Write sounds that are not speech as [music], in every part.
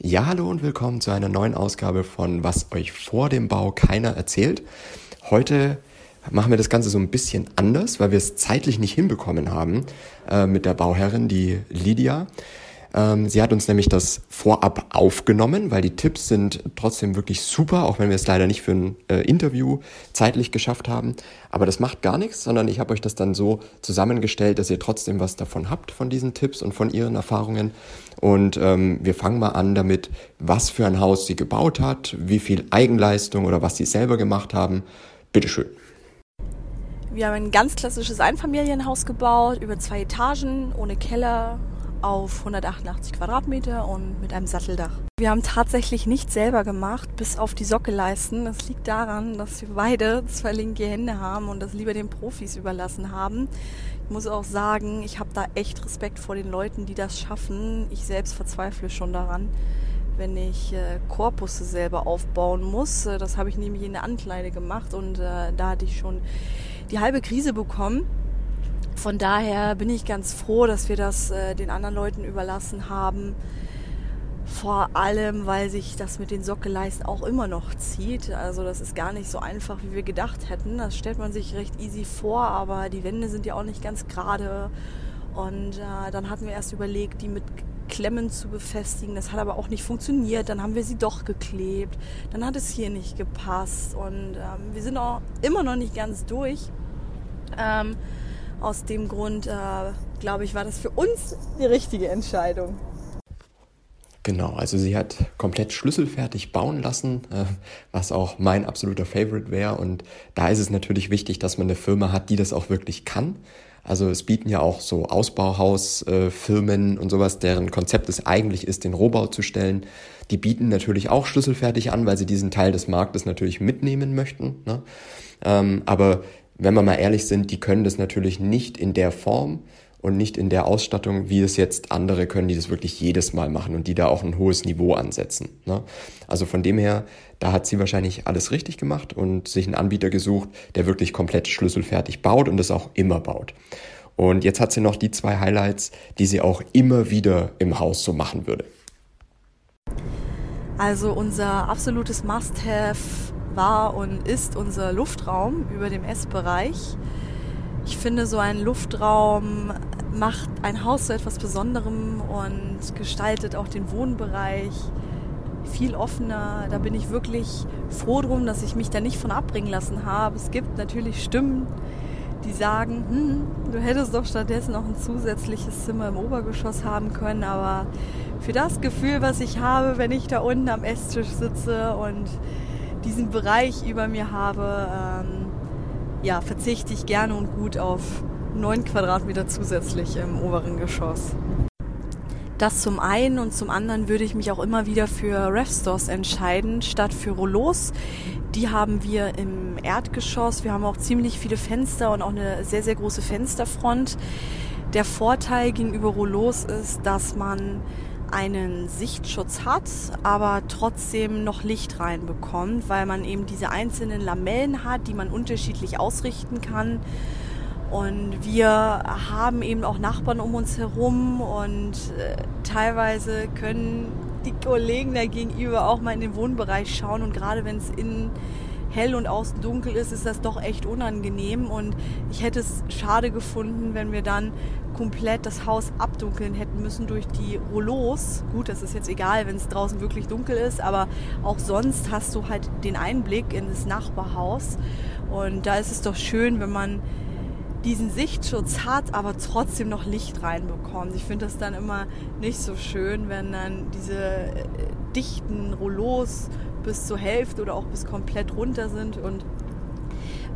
Ja, hallo und willkommen zu einer neuen Ausgabe von Was euch vor dem Bau keiner erzählt. Heute machen wir das Ganze so ein bisschen anders, weil wir es zeitlich nicht hinbekommen haben äh, mit der Bauherrin, die Lydia. Ähm, sie hat uns nämlich das vorab aufgenommen, weil die Tipps sind trotzdem wirklich super, auch wenn wir es leider nicht für ein äh, Interview zeitlich geschafft haben. Aber das macht gar nichts, sondern ich habe euch das dann so zusammengestellt, dass ihr trotzdem was davon habt, von diesen Tipps und von ihren Erfahrungen. Und ähm, wir fangen mal an damit, was für ein Haus sie gebaut hat, wie viel Eigenleistung oder was sie selber gemacht haben. Bitteschön. Wir haben ein ganz klassisches Einfamilienhaus gebaut, über zwei Etagen, ohne Keller, auf 188 Quadratmeter und mit einem Satteldach. Wir haben tatsächlich nichts selber gemacht, bis auf die Sockelleisten. Das liegt daran, dass wir beide zwei linke Hände haben und das lieber den Profis überlassen haben. Ich muss auch sagen, ich habe da echt Respekt vor den Leuten, die das schaffen. Ich selbst verzweifle schon daran, wenn ich äh, Korpusse selber aufbauen muss. Äh, das habe ich nämlich in der Ankleide gemacht und äh, da hatte ich schon die halbe Krise bekommen. Von daher bin ich ganz froh, dass wir das äh, den anderen Leuten überlassen haben. Vor allem, weil sich das mit den Sockelleisten auch immer noch zieht. Also das ist gar nicht so einfach, wie wir gedacht hätten. Das stellt man sich recht easy vor, aber die Wände sind ja auch nicht ganz gerade. Und äh, dann hatten wir erst überlegt, die mit Klemmen zu befestigen. Das hat aber auch nicht funktioniert. Dann haben wir sie doch geklebt. Dann hat es hier nicht gepasst. Und ähm, wir sind auch immer noch nicht ganz durch. Ähm, aus dem Grund, äh, glaube ich, war das für uns die richtige Entscheidung. Genau, also sie hat komplett schlüsselfertig bauen lassen, äh, was auch mein absoluter Favorite wäre. Und da ist es natürlich wichtig, dass man eine Firma hat, die das auch wirklich kann. Also es bieten ja auch so Ausbauhausfirmen äh, und sowas, deren Konzept es eigentlich ist, den Rohbau zu stellen. Die bieten natürlich auch schlüsselfertig an, weil sie diesen Teil des Marktes natürlich mitnehmen möchten. Ne? Ähm, aber wenn wir mal ehrlich sind, die können das natürlich nicht in der Form und nicht in der Ausstattung, wie es jetzt andere können, die das wirklich jedes Mal machen und die da auch ein hohes Niveau ansetzen. Ne? Also von dem her, da hat sie wahrscheinlich alles richtig gemacht und sich einen Anbieter gesucht, der wirklich komplett schlüsselfertig baut und das auch immer baut. Und jetzt hat sie noch die zwei Highlights, die sie auch immer wieder im Haus so machen würde. Also unser absolutes Must-Have war und ist unser Luftraum über dem Essbereich. Ich finde, so ein Luftraum macht ein Haus zu etwas Besonderem und gestaltet auch den Wohnbereich viel offener. Da bin ich wirklich froh drum, dass ich mich da nicht von abbringen lassen habe. Es gibt natürlich Stimmen, die sagen, hm, du hättest doch stattdessen noch ein zusätzliches Zimmer im Obergeschoss haben können, aber für das Gefühl, was ich habe, wenn ich da unten am Esstisch sitze und diesen Bereich über mir habe, ähm, ja, verzichte ich gerne und gut auf 9 Quadratmeter zusätzlich im oberen Geschoss. Das zum einen und zum anderen würde ich mich auch immer wieder für Refstores entscheiden, statt für Rollos. Die haben wir im Erdgeschoss. Wir haben auch ziemlich viele Fenster und auch eine sehr, sehr große Fensterfront. Der Vorteil gegenüber Rollos ist, dass man einen Sichtschutz hat, aber trotzdem noch Licht reinbekommt, weil man eben diese einzelnen Lamellen hat, die man unterschiedlich ausrichten kann. Und wir haben eben auch Nachbarn um uns herum und äh, teilweise können die Kollegen da gegenüber auch mal in den Wohnbereich schauen und gerade wenn es innen hell und außen dunkel ist, ist das doch echt unangenehm. Und ich hätte es schade gefunden, wenn wir dann komplett das Haus abdunkeln hätten müssen durch die Rollos. Gut, das ist jetzt egal, wenn es draußen wirklich dunkel ist, aber auch sonst hast du halt den Einblick in das Nachbarhaus. Und da ist es doch schön, wenn man diesen Sichtschutz hat, aber trotzdem noch Licht reinbekommt. Ich finde das dann immer nicht so schön, wenn dann diese äh, dichten Rollos bis zur Hälfte oder auch bis komplett runter sind. Und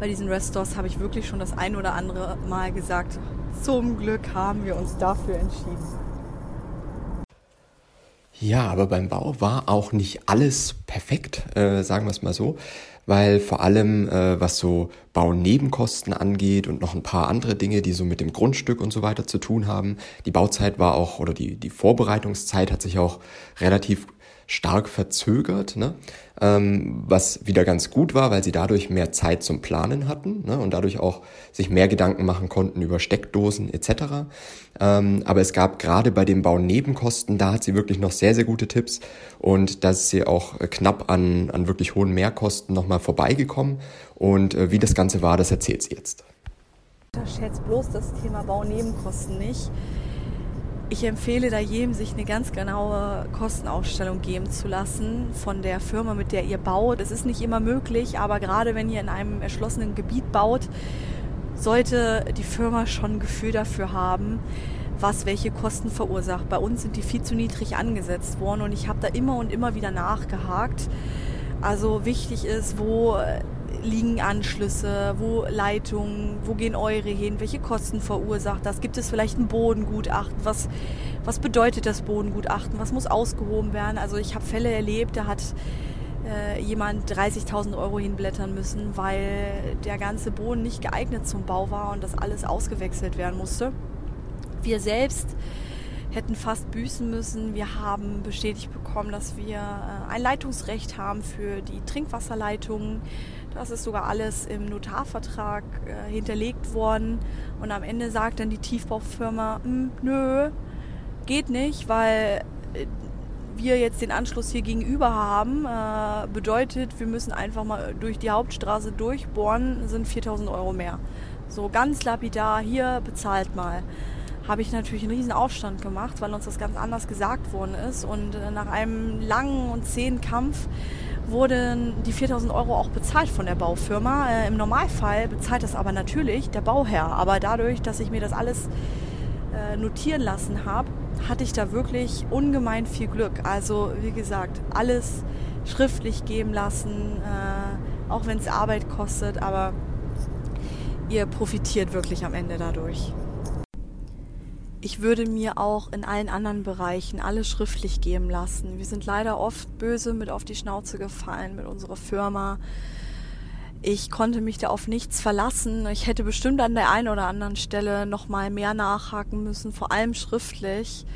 bei diesen Restores habe ich wirklich schon das ein oder andere Mal gesagt, zum Glück haben wir uns dafür entschieden. Ja, aber beim Bau war auch nicht alles perfekt, äh, sagen wir es mal so, weil vor allem äh, was so Baunebenkosten angeht und noch ein paar andere Dinge, die so mit dem Grundstück und so weiter zu tun haben, die Bauzeit war auch oder die, die Vorbereitungszeit hat sich auch relativ stark verzögert, ne? ähm, was wieder ganz gut war, weil sie dadurch mehr Zeit zum Planen hatten ne? und dadurch auch sich mehr Gedanken machen konnten über Steckdosen etc. Ähm, aber es gab gerade bei den Baunebenkosten, da hat sie wirklich noch sehr, sehr gute Tipps und da ist sie auch knapp an, an wirklich hohen Mehrkosten nochmal vorbeigekommen und äh, wie das Ganze war, das erzählt sie jetzt. Unterschätzt bloß das Thema Baunebenkosten nicht. Ich empfehle da jedem, sich eine ganz genaue Kostenaufstellung geben zu lassen von der Firma, mit der ihr baut. Es ist nicht immer möglich, aber gerade wenn ihr in einem erschlossenen Gebiet baut, sollte die Firma schon ein Gefühl dafür haben, was welche Kosten verursacht. Bei uns sind die viel zu niedrig angesetzt worden und ich habe da immer und immer wieder nachgehakt. Also wichtig ist, wo liegen Anschlüsse, wo Leitungen, wo gehen eure hin, welche Kosten verursacht das? Gibt es vielleicht ein Bodengutachten? Was, was bedeutet das Bodengutachten? Was muss ausgehoben werden? Also ich habe Fälle erlebt, da hat äh, jemand 30.000 Euro hinblättern müssen, weil der ganze Boden nicht geeignet zum Bau war und das alles ausgewechselt werden musste. Wir selbst hätten fast büßen müssen. Wir haben bestätigt bekommen, dass wir äh, ein Leitungsrecht haben für die Trinkwasserleitungen. Das ist sogar alles im Notarvertrag äh, hinterlegt worden. Und am Ende sagt dann die Tiefbaufirma, hm, nö, geht nicht, weil äh, wir jetzt den Anschluss hier gegenüber haben. Äh, bedeutet, wir müssen einfach mal durch die Hauptstraße durchbohren, sind 4000 Euro mehr. So ganz lapidar, hier bezahlt mal. Habe ich natürlich einen riesen Aufstand gemacht, weil uns das ganz anders gesagt worden ist. Und äh, nach einem langen und zähen Kampf wurden die 4000 Euro auch bezahlt von der Baufirma. Äh, Im Normalfall bezahlt das aber natürlich der Bauherr. Aber dadurch, dass ich mir das alles äh, notieren lassen habe, hatte ich da wirklich ungemein viel Glück. Also wie gesagt, alles schriftlich geben lassen, äh, auch wenn es Arbeit kostet, aber ihr profitiert wirklich am Ende dadurch ich würde mir auch in allen anderen Bereichen alles schriftlich geben lassen. Wir sind leider oft böse mit auf die Schnauze gefallen mit unserer Firma. Ich konnte mich da auf nichts verlassen. Ich hätte bestimmt an der einen oder anderen Stelle noch mal mehr nachhaken müssen, vor allem schriftlich.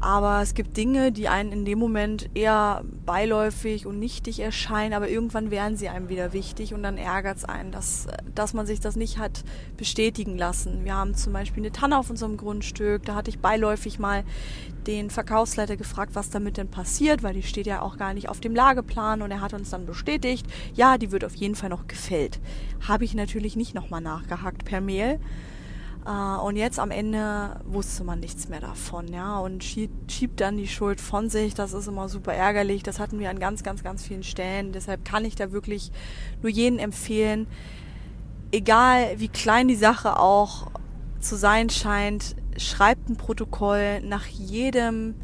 Aber es gibt Dinge, die einen in dem Moment eher beiläufig und nichtig erscheinen, aber irgendwann werden sie einem wieder wichtig und dann ärgert es einen, dass, dass man sich das nicht hat bestätigen lassen. Wir haben zum Beispiel eine Tanne auf unserem Grundstück, da hatte ich beiläufig mal den Verkaufsleiter gefragt, was damit denn passiert, weil die steht ja auch gar nicht auf dem Lageplan und er hat uns dann bestätigt, ja, die wird auf jeden Fall noch gefällt. Habe ich natürlich nicht nochmal nachgehakt per Mail und jetzt am Ende wusste man nichts mehr davon, ja, und schiebt, schiebt dann die Schuld von sich. Das ist immer super ärgerlich. Das hatten wir an ganz, ganz, ganz vielen Stellen. Deshalb kann ich da wirklich nur jeden empfehlen, egal wie klein die Sache auch zu sein scheint, schreibt ein Protokoll nach jedem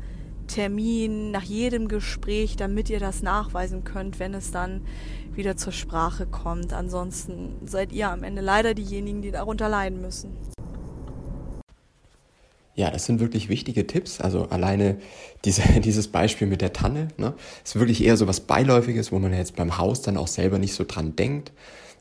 Termin, nach jedem Gespräch, damit ihr das nachweisen könnt, wenn es dann wieder zur Sprache kommt. Ansonsten seid ihr am Ende leider diejenigen, die darunter leiden müssen. Ja, das sind wirklich wichtige Tipps. Also alleine diese, [laughs] dieses Beispiel mit der Tanne, ne, ist wirklich eher so was Beiläufiges, wo man jetzt beim Haus dann auch selber nicht so dran denkt.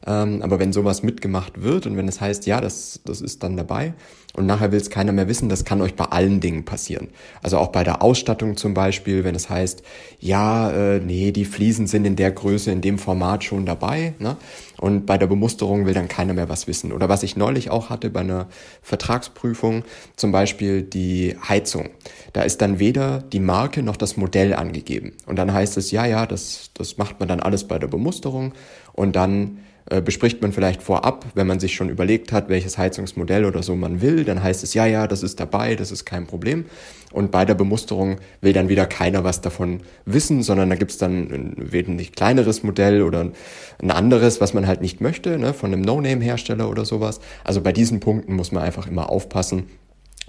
Ähm, aber wenn sowas mitgemacht wird und wenn es heißt, ja, das, das ist dann dabei und nachher will es keiner mehr wissen, das kann euch bei allen Dingen passieren. Also auch bei der Ausstattung zum Beispiel, wenn es heißt, ja, äh, nee, die Fliesen sind in der Größe, in dem Format schon dabei. Ne? Und bei der Bemusterung will dann keiner mehr was wissen. Oder was ich neulich auch hatte bei einer Vertragsprüfung, zum Beispiel die Heizung. Da ist dann weder die Marke noch das Modell angegeben. Und dann heißt es, ja, ja, das, das macht man dann alles bei der Bemusterung. Und dann bespricht man vielleicht vorab, wenn man sich schon überlegt hat, welches Heizungsmodell oder so man will, dann heißt es, ja, ja, das ist dabei, das ist kein Problem. Und bei der Bemusterung will dann wieder keiner was davon wissen, sondern da gibt's dann ein wesentlich kleineres Modell oder ein anderes, was man halt nicht möchte, ne, von einem No-Name-Hersteller oder sowas. Also bei diesen Punkten muss man einfach immer aufpassen,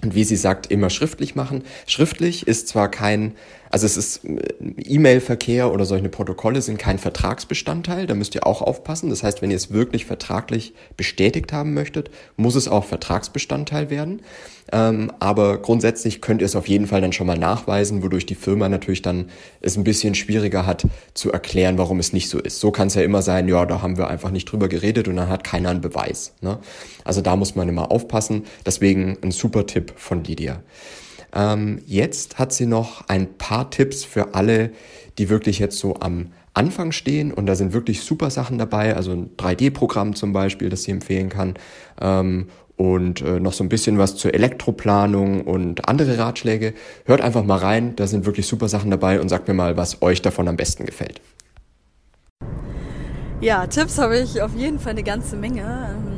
und wie sie sagt, immer schriftlich machen. Schriftlich ist zwar kein, also es ist äh, E-Mail-Verkehr oder solche Protokolle sind kein Vertragsbestandteil, da müsst ihr auch aufpassen. Das heißt, wenn ihr es wirklich vertraglich bestätigt haben möchtet, muss es auch Vertragsbestandteil werden. Ähm, aber grundsätzlich könnt ihr es auf jeden Fall dann schon mal nachweisen, wodurch die Firma natürlich dann es ein bisschen schwieriger hat zu erklären, warum es nicht so ist. So kann es ja immer sein, ja, da haben wir einfach nicht drüber geredet und dann hat keiner einen Beweis. Ne? Also da muss man immer aufpassen. Deswegen ein super Tipp von Lydia. Ähm, jetzt hat sie noch ein paar Tipps für alle, die wirklich jetzt so am Anfang stehen und da sind wirklich super Sachen dabei, also ein 3D-Programm zum Beispiel, das sie empfehlen kann ähm, und äh, noch so ein bisschen was zur Elektroplanung und andere Ratschläge. Hört einfach mal rein, da sind wirklich super Sachen dabei und sagt mir mal, was euch davon am besten gefällt. Ja, Tipps habe ich auf jeden Fall eine ganze Menge.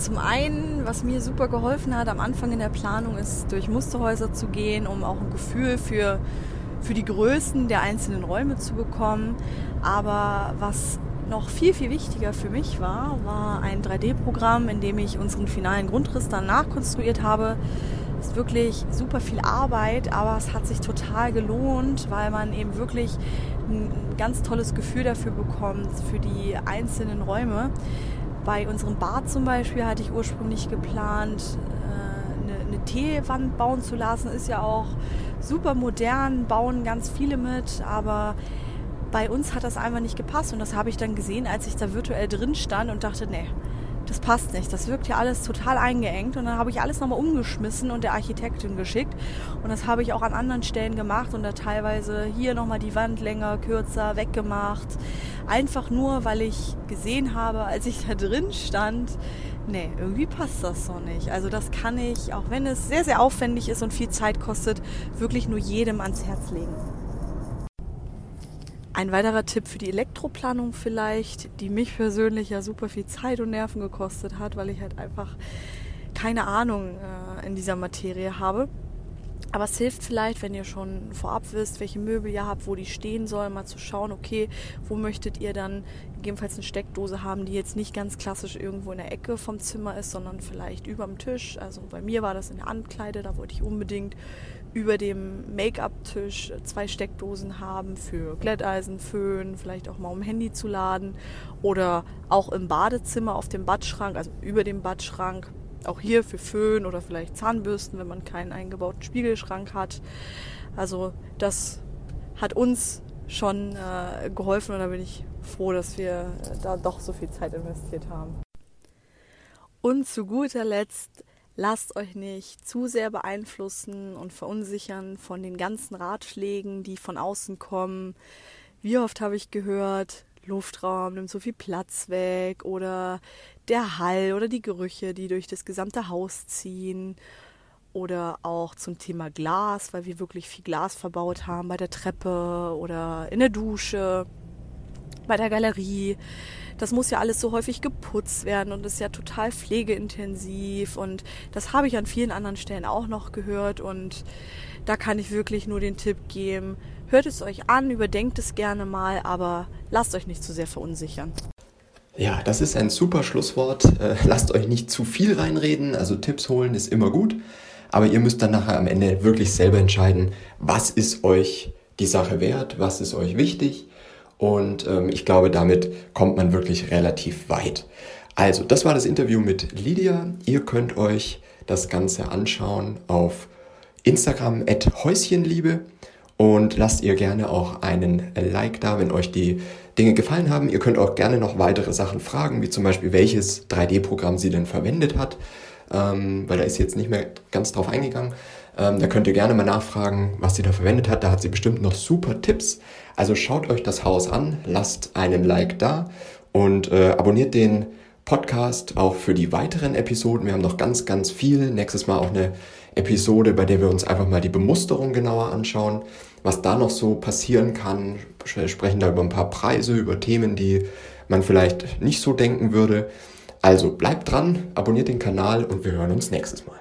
Zum einen, was mir super geholfen hat am Anfang in der Planung, ist durch Musterhäuser zu gehen, um auch ein Gefühl für, für die Größen der einzelnen Räume zu bekommen. Aber was noch viel, viel wichtiger für mich war, war ein 3D-Programm, in dem ich unseren finalen Grundriss dann nachkonstruiert habe. Es ist wirklich super viel Arbeit, aber es hat sich total gelohnt, weil man eben wirklich ein ganz tolles Gefühl dafür bekommt, für die einzelnen Räume. Bei unserem Bad zum Beispiel hatte ich ursprünglich geplant, äh, eine, eine Teewand bauen zu lassen. Ist ja auch super modern, bauen ganz viele mit, aber bei uns hat das einfach nicht gepasst und das habe ich dann gesehen, als ich da virtuell drin stand und dachte, nee, das passt nicht. Das wirkt ja alles total eingeengt. Und dann habe ich alles nochmal umgeschmissen und der Architektin geschickt. Und das habe ich auch an anderen Stellen gemacht und da teilweise hier nochmal die Wand länger, kürzer weggemacht. Einfach nur, weil ich gesehen habe, als ich da drin stand, nee, irgendwie passt das so nicht. Also das kann ich, auch wenn es sehr, sehr aufwendig ist und viel Zeit kostet, wirklich nur jedem ans Herz legen. Ein weiterer Tipp für die Elektroplanung vielleicht, die mich persönlich ja super viel Zeit und Nerven gekostet hat, weil ich halt einfach keine Ahnung äh, in dieser Materie habe. Aber es hilft vielleicht, wenn ihr schon vorab wisst, welche Möbel ihr habt, wo die stehen sollen, mal zu schauen, okay, wo möchtet ihr dann gegebenenfalls eine Steckdose haben, die jetzt nicht ganz klassisch irgendwo in der Ecke vom Zimmer ist, sondern vielleicht über dem Tisch. Also bei mir war das in der Ankleide, da wollte ich unbedingt über dem Make-up-Tisch zwei Steckdosen haben für Glätteisen, Föhn, vielleicht auch mal um Handy zu laden oder auch im Badezimmer auf dem Badschrank, also über dem Badschrank, auch hier für Föhn oder vielleicht Zahnbürsten, wenn man keinen eingebauten Spiegelschrank hat. Also das hat uns schon äh, geholfen und da bin ich froh, dass wir äh, da doch so viel Zeit investiert haben. Und zu guter Letzt lasst euch nicht zu sehr beeinflussen und verunsichern von den ganzen Ratschlägen, die von außen kommen. Wie oft habe ich gehört, Luftraum nimmt so viel Platz weg oder der Hall oder die Gerüche, die durch das gesamte Haus ziehen. Oder auch zum Thema Glas, weil wir wirklich viel Glas verbaut haben bei der Treppe oder in der Dusche, bei der Galerie das muss ja alles so häufig geputzt werden und ist ja total pflegeintensiv und das habe ich an vielen anderen Stellen auch noch gehört und da kann ich wirklich nur den Tipp geben, hört es euch an, überdenkt es gerne mal, aber lasst euch nicht zu sehr verunsichern. Ja, das ist ein super Schlusswort. Äh, lasst euch nicht zu viel reinreden, also Tipps holen ist immer gut, aber ihr müsst dann nachher am Ende wirklich selber entscheiden, was ist euch die Sache wert, was ist euch wichtig und ähm, ich glaube, damit kommt man wirklich relativ weit. Also, das war das Interview mit Lydia. Ihr könnt euch das Ganze anschauen auf Instagram at Häuschenliebe und lasst ihr gerne auch einen Like da, wenn euch die Dinge gefallen haben. Ihr könnt auch gerne noch weitere Sachen fragen, wie zum Beispiel, welches 3D-Programm sie denn verwendet hat, ähm, weil da ist jetzt nicht mehr ganz drauf eingegangen. Ähm, da könnt ihr gerne mal nachfragen, was sie da verwendet hat. Da hat sie bestimmt noch super Tipps. Also schaut euch das Haus an, lasst einen Like da und äh, abonniert den Podcast auch für die weiteren Episoden. Wir haben noch ganz, ganz viel. Nächstes Mal auch eine Episode, bei der wir uns einfach mal die Bemusterung genauer anschauen, was da noch so passieren kann. Wir sprechen da über ein paar Preise, über Themen, die man vielleicht nicht so denken würde. Also bleibt dran, abonniert den Kanal und wir hören uns nächstes Mal.